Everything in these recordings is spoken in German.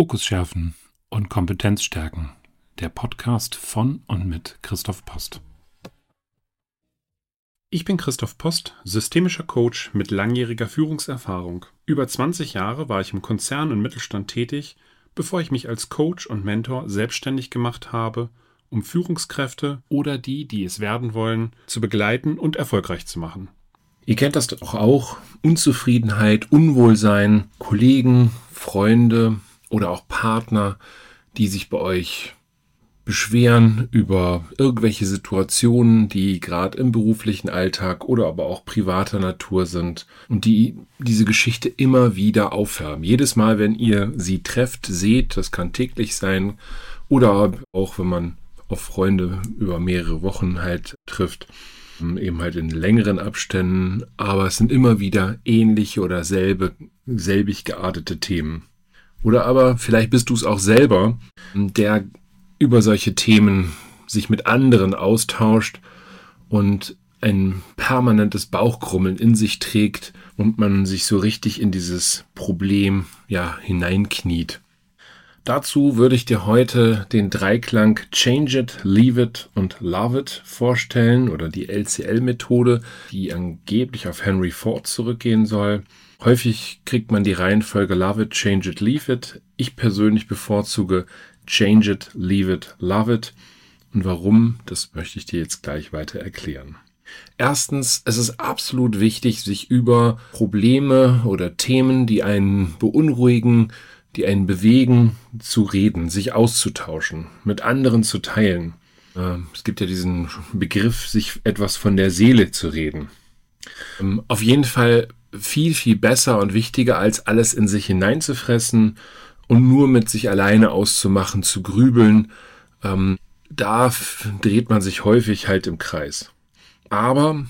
Fokus schärfen und Kompetenz stärken. Der Podcast von und mit Christoph Post. Ich bin Christoph Post, systemischer Coach mit langjähriger Führungserfahrung. Über 20 Jahre war ich im Konzern und Mittelstand tätig, bevor ich mich als Coach und Mentor selbstständig gemacht habe, um Führungskräfte oder die, die es werden wollen, zu begleiten und erfolgreich zu machen. Ihr kennt das doch auch. Unzufriedenheit, Unwohlsein, Kollegen, Freunde, oder auch Partner, die sich bei euch beschweren über irgendwelche Situationen, die gerade im beruflichen Alltag oder aber auch privater Natur sind und die diese Geschichte immer wieder aufwärmen. Jedes Mal, wenn ihr sie trefft, seht, das kann täglich sein oder auch wenn man auf Freunde über mehrere Wochen halt trifft, eben halt in längeren Abständen, aber es sind immer wieder ähnliche oder selbe, selbig geartete Themen. Oder aber vielleicht bist du es auch selber, der über solche Themen sich mit anderen austauscht und ein permanentes Bauchkrummeln in sich trägt und man sich so richtig in dieses Problem ja hineinkniet. Dazu würde ich dir heute den Dreiklang Change It, Leave It und Love It vorstellen oder die LCL-Methode, die angeblich auf Henry Ford zurückgehen soll. Häufig kriegt man die Reihenfolge Love It, Change It, Leave It. Ich persönlich bevorzuge Change It, Leave It, Love It. Und warum, das möchte ich dir jetzt gleich weiter erklären. Erstens, es ist absolut wichtig, sich über Probleme oder Themen, die einen beunruhigen, die einen bewegen, zu reden, sich auszutauschen, mit anderen zu teilen. Ähm, es gibt ja diesen Begriff, sich etwas von der Seele zu reden. Ähm, auf jeden Fall viel, viel besser und wichtiger, als alles in sich hineinzufressen und nur mit sich alleine auszumachen, zu grübeln. Ähm, da dreht man sich häufig halt im Kreis. Aber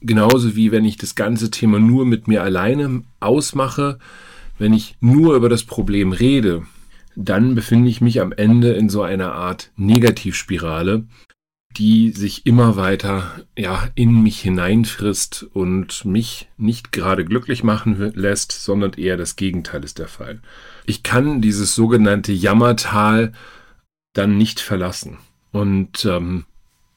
genauso wie wenn ich das ganze Thema nur mit mir alleine ausmache, wenn ich nur über das Problem rede, dann befinde ich mich am Ende in so einer Art Negativspirale, die sich immer weiter ja in mich hineinfrisst und mich nicht gerade glücklich machen lässt, sondern eher das Gegenteil ist der Fall. Ich kann dieses sogenannte Jammertal dann nicht verlassen und ähm,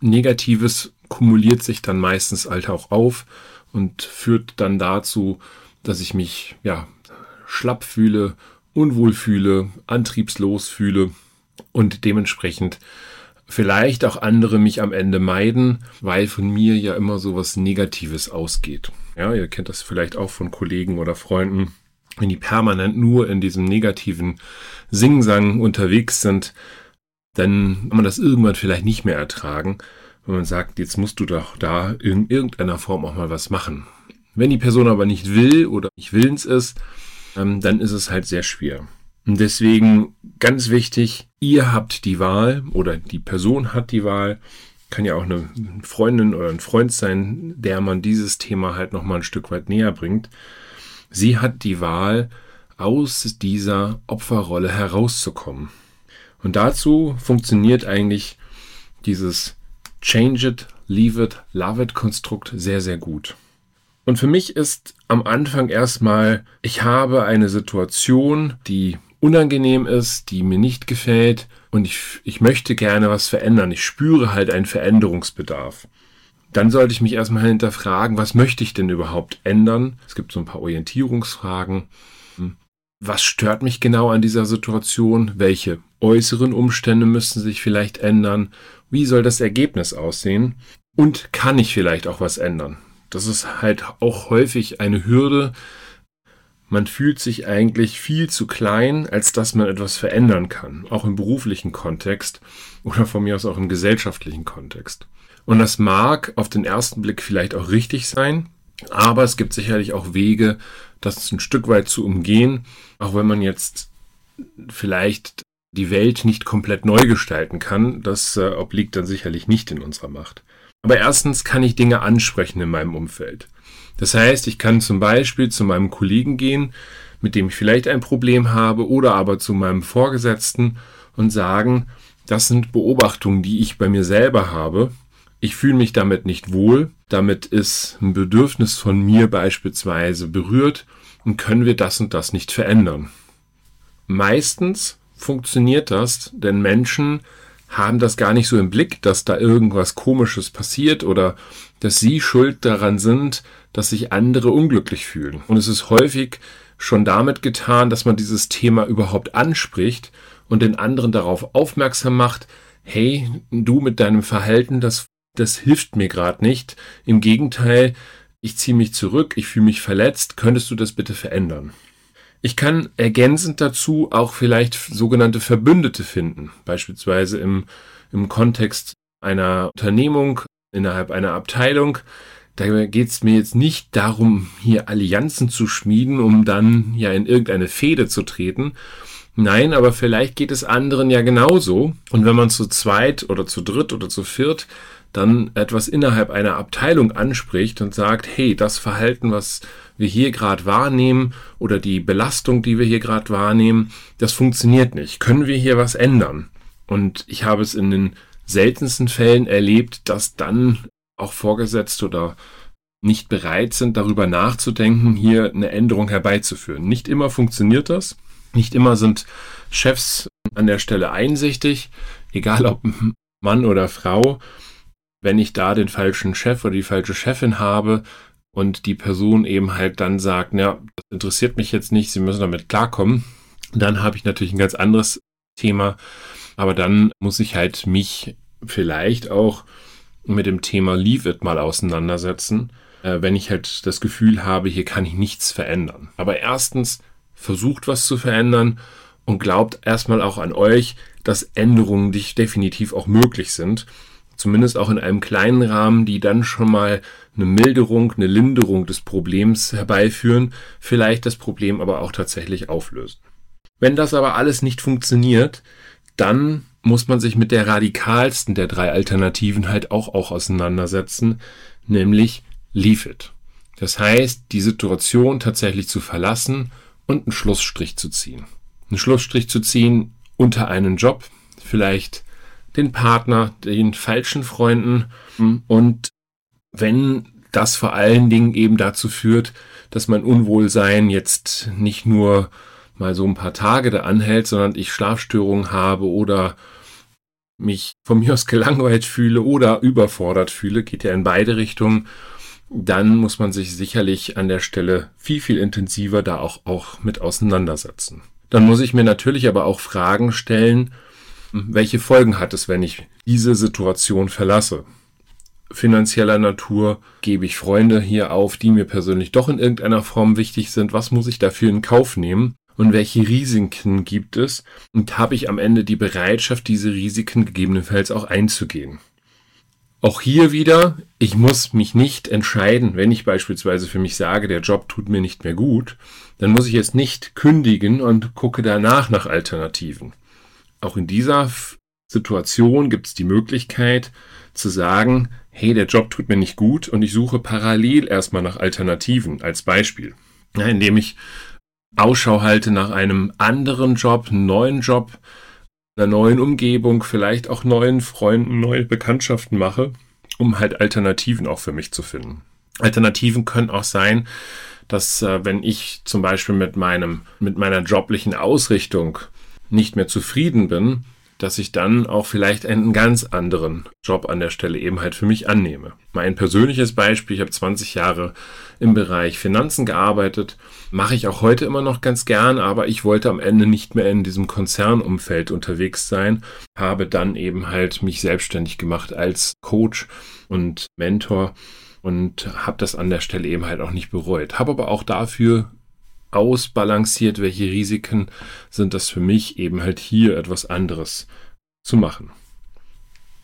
Negatives kumuliert sich dann meistens halt auch auf und führt dann dazu, dass ich mich ja schlapp fühle, unwohl fühle, antriebslos fühle und dementsprechend vielleicht auch andere mich am Ende meiden, weil von mir ja immer so was Negatives ausgeht. Ja, ihr kennt das vielleicht auch von Kollegen oder Freunden, wenn die permanent nur in diesem negativen Singsang unterwegs sind, dann kann man das irgendwann vielleicht nicht mehr ertragen, wenn man sagt, jetzt musst du doch da in irgendeiner Form auch mal was machen. Wenn die Person aber nicht will oder nicht willens ist, ähm, dann ist es halt sehr schwer. Und deswegen ganz wichtig, ihr habt die Wahl oder die Person hat die Wahl. Kann ja auch eine Freundin oder ein Freund sein, der man dieses Thema halt nochmal ein Stück weit näher bringt. Sie hat die Wahl, aus dieser Opferrolle herauszukommen. Und dazu funktioniert eigentlich dieses Change it, leave it, love it Konstrukt sehr, sehr gut. Und für mich ist am Anfang erstmal, ich habe eine Situation, die unangenehm ist, die mir nicht gefällt und ich, ich möchte gerne was verändern. Ich spüre halt einen Veränderungsbedarf. Dann sollte ich mich erstmal hinterfragen, was möchte ich denn überhaupt ändern? Es gibt so ein paar Orientierungsfragen. Was stört mich genau an dieser Situation? Welche äußeren Umstände müssen sich vielleicht ändern? Wie soll das Ergebnis aussehen? Und kann ich vielleicht auch was ändern? Das ist halt auch häufig eine Hürde, man fühlt sich eigentlich viel zu klein, als dass man etwas verändern kann, auch im beruflichen Kontext oder von mir aus auch im gesellschaftlichen Kontext. Und das mag auf den ersten Blick vielleicht auch richtig sein, aber es gibt sicherlich auch Wege, das ein Stück weit zu umgehen, auch wenn man jetzt vielleicht die Welt nicht komplett neu gestalten kann, das äh, obliegt dann sicherlich nicht in unserer Macht. Aber erstens kann ich Dinge ansprechen in meinem Umfeld. Das heißt, ich kann zum Beispiel zu meinem Kollegen gehen, mit dem ich vielleicht ein Problem habe, oder aber zu meinem Vorgesetzten und sagen, das sind Beobachtungen, die ich bei mir selber habe. Ich fühle mich damit nicht wohl. Damit ist ein Bedürfnis von mir beispielsweise berührt und können wir das und das nicht verändern. meistens funktioniert das, denn Menschen haben das gar nicht so im Blick, dass da irgendwas Komisches passiert oder dass sie schuld daran sind, dass sich andere unglücklich fühlen. Und es ist häufig schon damit getan, dass man dieses Thema überhaupt anspricht und den anderen darauf aufmerksam macht, hey, du mit deinem Verhalten, das, das hilft mir gerade nicht. Im Gegenteil, ich ziehe mich zurück, ich fühle mich verletzt, könntest du das bitte verändern? Ich kann ergänzend dazu auch vielleicht sogenannte Verbündete finden, beispielsweise im, im Kontext einer Unternehmung, innerhalb einer Abteilung. Da geht es mir jetzt nicht darum, hier Allianzen zu schmieden, um dann ja in irgendeine Fehde zu treten. Nein, aber vielleicht geht es anderen ja genauso. Und wenn man zu zweit oder zu dritt oder zu viert dann etwas innerhalb einer Abteilung anspricht und sagt, hey, das Verhalten, was wir hier gerade wahrnehmen oder die Belastung, die wir hier gerade wahrnehmen, das funktioniert nicht. Können wir hier was ändern? Und ich habe es in den seltensten Fällen erlebt, dass dann auch Vorgesetzte oder nicht bereit sind, darüber nachzudenken, hier eine Änderung herbeizuführen. Nicht immer funktioniert das. Nicht immer sind Chefs an der Stelle einsichtig, egal ob Mann oder Frau wenn ich da den falschen Chef oder die falsche Chefin habe und die Person eben halt dann sagt, ja, das interessiert mich jetzt nicht, Sie müssen damit klarkommen, dann habe ich natürlich ein ganz anderes Thema. Aber dann muss ich halt mich vielleicht auch mit dem Thema Leave It mal auseinandersetzen, äh, wenn ich halt das Gefühl habe, hier kann ich nichts verändern. Aber erstens, versucht was zu verändern und glaubt erstmal auch an euch, dass Änderungen definitiv auch möglich sind zumindest auch in einem kleinen Rahmen, die dann schon mal eine Milderung, eine Linderung des Problems herbeiführen, vielleicht das Problem aber auch tatsächlich auflösen. Wenn das aber alles nicht funktioniert, dann muss man sich mit der radikalsten der drei Alternativen halt auch, auch auseinandersetzen, nämlich Leave it. Das heißt, die Situation tatsächlich zu verlassen und einen Schlussstrich zu ziehen. Einen Schlussstrich zu ziehen unter einen Job, vielleicht den Partner, den falschen Freunden und wenn das vor allen Dingen eben dazu führt, dass mein Unwohlsein jetzt nicht nur mal so ein paar Tage da anhält, sondern ich Schlafstörungen habe oder mich von mir aus gelangweilt fühle oder überfordert fühle, geht ja in beide Richtungen, dann muss man sich sicherlich an der Stelle viel, viel intensiver da auch, auch mit auseinandersetzen. Dann muss ich mir natürlich aber auch Fragen stellen, welche Folgen hat es, wenn ich diese Situation verlasse? Finanzieller Natur gebe ich Freunde hier auf, die mir persönlich doch in irgendeiner Form wichtig sind. Was muss ich dafür in Kauf nehmen? Und welche Risiken gibt es? Und habe ich am Ende die Bereitschaft, diese Risiken gegebenenfalls auch einzugehen? Auch hier wieder, ich muss mich nicht entscheiden, wenn ich beispielsweise für mich sage, der Job tut mir nicht mehr gut, dann muss ich jetzt nicht kündigen und gucke danach nach Alternativen. Auch in dieser Situation gibt es die Möglichkeit zu sagen, hey, der Job tut mir nicht gut und ich suche parallel erstmal nach Alternativen als Beispiel. Ja, indem ich Ausschau halte nach einem anderen Job, neuen Job, einer neuen Umgebung, vielleicht auch neuen Freunden, neue Bekanntschaften mache, um halt Alternativen auch für mich zu finden. Alternativen können auch sein, dass äh, wenn ich zum Beispiel mit meinem, mit meiner joblichen Ausrichtung nicht mehr zufrieden bin, dass ich dann auch vielleicht einen ganz anderen Job an der Stelle eben halt für mich annehme. Mein persönliches Beispiel, ich habe 20 Jahre im Bereich Finanzen gearbeitet, mache ich auch heute immer noch ganz gern, aber ich wollte am Ende nicht mehr in diesem Konzernumfeld unterwegs sein, habe dann eben halt mich selbstständig gemacht als Coach und Mentor und habe das an der Stelle eben halt auch nicht bereut. Habe aber auch dafür ausbalanciert, welche Risiken sind das für mich eben halt hier etwas anderes zu machen.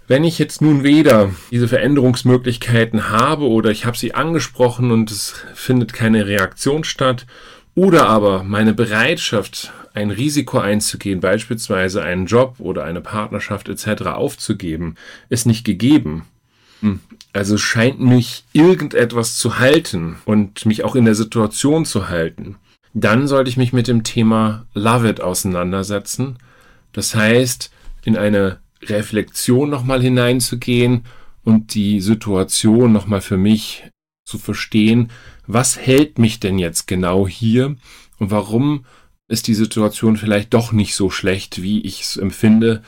Wenn ich jetzt nun weder diese Veränderungsmöglichkeiten habe oder ich habe sie angesprochen und es findet keine Reaktion statt oder aber meine Bereitschaft, ein Risiko einzugehen, beispielsweise einen Job oder eine Partnerschaft etc. aufzugeben, ist nicht gegeben. Hm, also scheint mich irgendetwas zu halten und mich auch in der Situation zu halten dann sollte ich mich mit dem Thema Love It auseinandersetzen. Das heißt, in eine Reflexion nochmal hineinzugehen und die Situation nochmal für mich zu verstehen, was hält mich denn jetzt genau hier und warum ist die Situation vielleicht doch nicht so schlecht, wie ich es empfinde,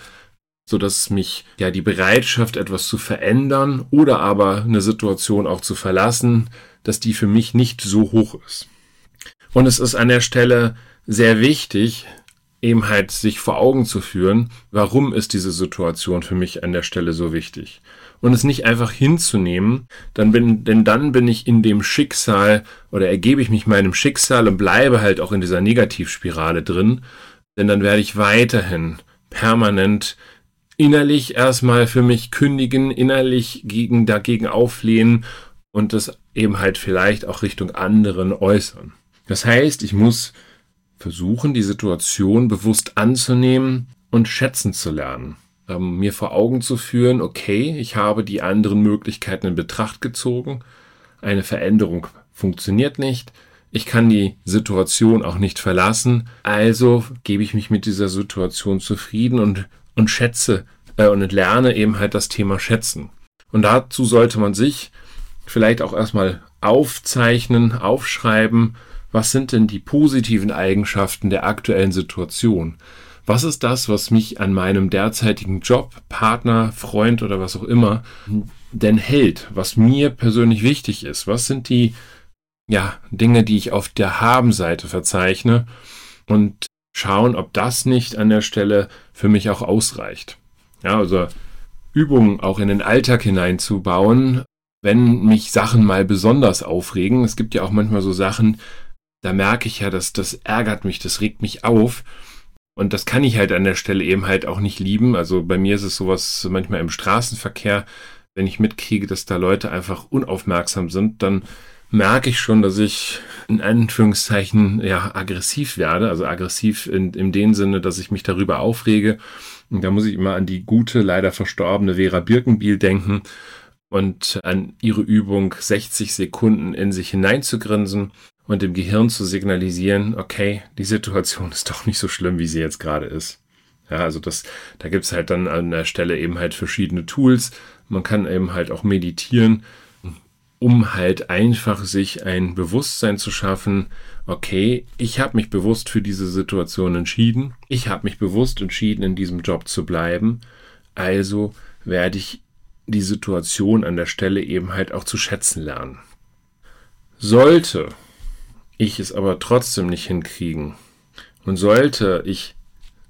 so dass mich ja die Bereitschaft, etwas zu verändern oder aber eine Situation auch zu verlassen, dass die für mich nicht so hoch ist. Und es ist an der Stelle sehr wichtig, eben halt sich vor Augen zu führen, warum ist diese Situation für mich an der Stelle so wichtig. Und es nicht einfach hinzunehmen, dann bin, denn dann bin ich in dem Schicksal oder ergebe ich mich meinem Schicksal und bleibe halt auch in dieser Negativspirale drin, denn dann werde ich weiterhin permanent innerlich erstmal für mich kündigen, innerlich gegen, dagegen auflehnen und das eben halt vielleicht auch Richtung anderen äußern. Das heißt, ich muss versuchen, die Situation bewusst anzunehmen und schätzen zu lernen. Ähm, mir vor Augen zu führen, okay, ich habe die anderen Möglichkeiten in Betracht gezogen, eine Veränderung funktioniert nicht, ich kann die Situation auch nicht verlassen, also gebe ich mich mit dieser Situation zufrieden und, und schätze äh, und lerne eben halt das Thema Schätzen. Und dazu sollte man sich vielleicht auch erstmal aufzeichnen, aufschreiben, was sind denn die positiven Eigenschaften der aktuellen Situation? Was ist das, was mich an meinem derzeitigen Job, Partner, Freund oder was auch immer denn hält? Was mir persönlich wichtig ist? Was sind die ja, Dinge, die ich auf der Haben-Seite verzeichne? Und schauen, ob das nicht an der Stelle für mich auch ausreicht. Ja, also Übungen auch in den Alltag hineinzubauen, wenn mich Sachen mal besonders aufregen. Es gibt ja auch manchmal so Sachen, da merke ich ja, dass das ärgert mich, das regt mich auf. Und das kann ich halt an der Stelle eben halt auch nicht lieben. Also bei mir ist es sowas manchmal im Straßenverkehr, wenn ich mitkriege, dass da Leute einfach unaufmerksam sind, dann merke ich schon, dass ich in Anführungszeichen ja aggressiv werde. Also aggressiv in, in dem Sinne, dass ich mich darüber aufrege. Und da muss ich immer an die gute, leider verstorbene Vera Birkenbiel denken und an ihre Übung 60 Sekunden in sich hineinzugrinsen und dem Gehirn zu signalisieren, okay, die Situation ist doch nicht so schlimm, wie sie jetzt gerade ist. Ja, also das, da gibt's halt dann an der Stelle eben halt verschiedene Tools. Man kann eben halt auch meditieren, um halt einfach sich ein Bewusstsein zu schaffen, okay, ich habe mich bewusst für diese Situation entschieden, ich habe mich bewusst entschieden, in diesem Job zu bleiben, also werde ich die Situation an der Stelle eben halt auch zu schätzen lernen. Sollte ich es aber trotzdem nicht hinkriegen und sollte ich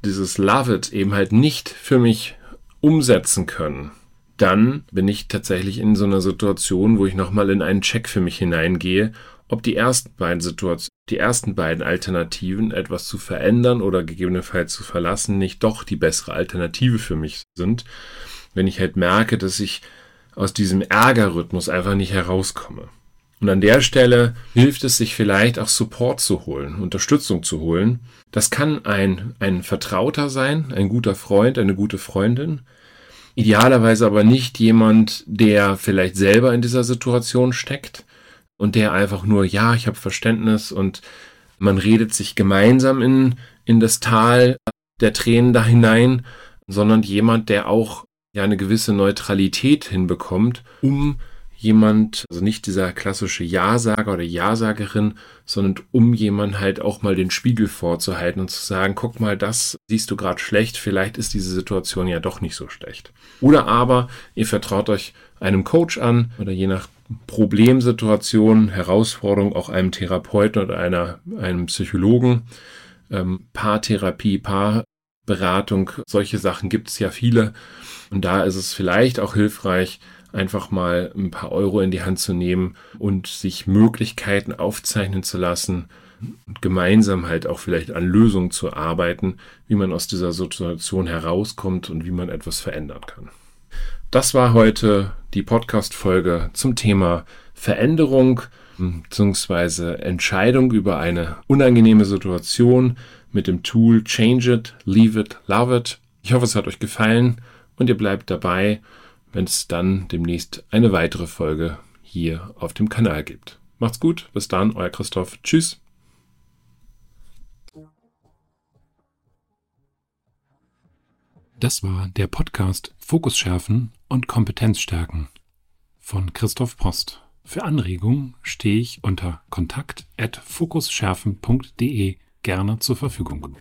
dieses Love It eben halt nicht für mich umsetzen können, dann bin ich tatsächlich in so einer Situation, wo ich nochmal in einen Check für mich hineingehe, ob die ersten beiden Situationen, die ersten beiden Alternativen, etwas zu verändern oder gegebenenfalls zu verlassen, nicht doch die bessere Alternative für mich sind, wenn ich halt merke, dass ich aus diesem Ärgerrhythmus einfach nicht herauskomme. Und an der Stelle hilft es sich vielleicht auch Support zu holen, Unterstützung zu holen. Das kann ein, ein Vertrauter sein, ein guter Freund, eine gute Freundin. Idealerweise aber nicht jemand, der vielleicht selber in dieser Situation steckt und der einfach nur, ja, ich habe Verständnis und man redet sich gemeinsam in, in das Tal der Tränen da hinein, sondern jemand, der auch ja eine gewisse Neutralität hinbekommt, um jemand, also nicht dieser klassische Ja-Sager oder Ja-Sagerin, sondern um jemand halt auch mal den Spiegel vorzuhalten und zu sagen, guck mal, das siehst du gerade schlecht, vielleicht ist diese Situation ja doch nicht so schlecht. Oder aber ihr vertraut euch einem Coach an oder je nach Problemsituation, Herausforderung auch einem Therapeuten oder einer, einem Psychologen. Ähm, Paartherapie, Paarberatung, solche Sachen gibt es ja viele. Und da ist es vielleicht auch hilfreich, einfach mal ein paar Euro in die Hand zu nehmen und sich Möglichkeiten aufzeichnen zu lassen und gemeinsam halt auch vielleicht an Lösungen zu arbeiten, wie man aus dieser Situation herauskommt und wie man etwas verändern kann. Das war heute die Podcast-Folge zum Thema Veränderung bzw. Entscheidung über eine unangenehme Situation mit dem Tool Change It, Leave It, Love It. Ich hoffe, es hat euch gefallen und ihr bleibt dabei wenn es dann demnächst eine weitere Folge hier auf dem Kanal gibt. Macht's gut, bis dann, euer Christoph. Tschüss. Das war der Podcast Fokus schärfen und Kompetenz stärken von Christoph Post. Für Anregungen stehe ich unter kontakt@fokusschärfen.de gerne zur Verfügung.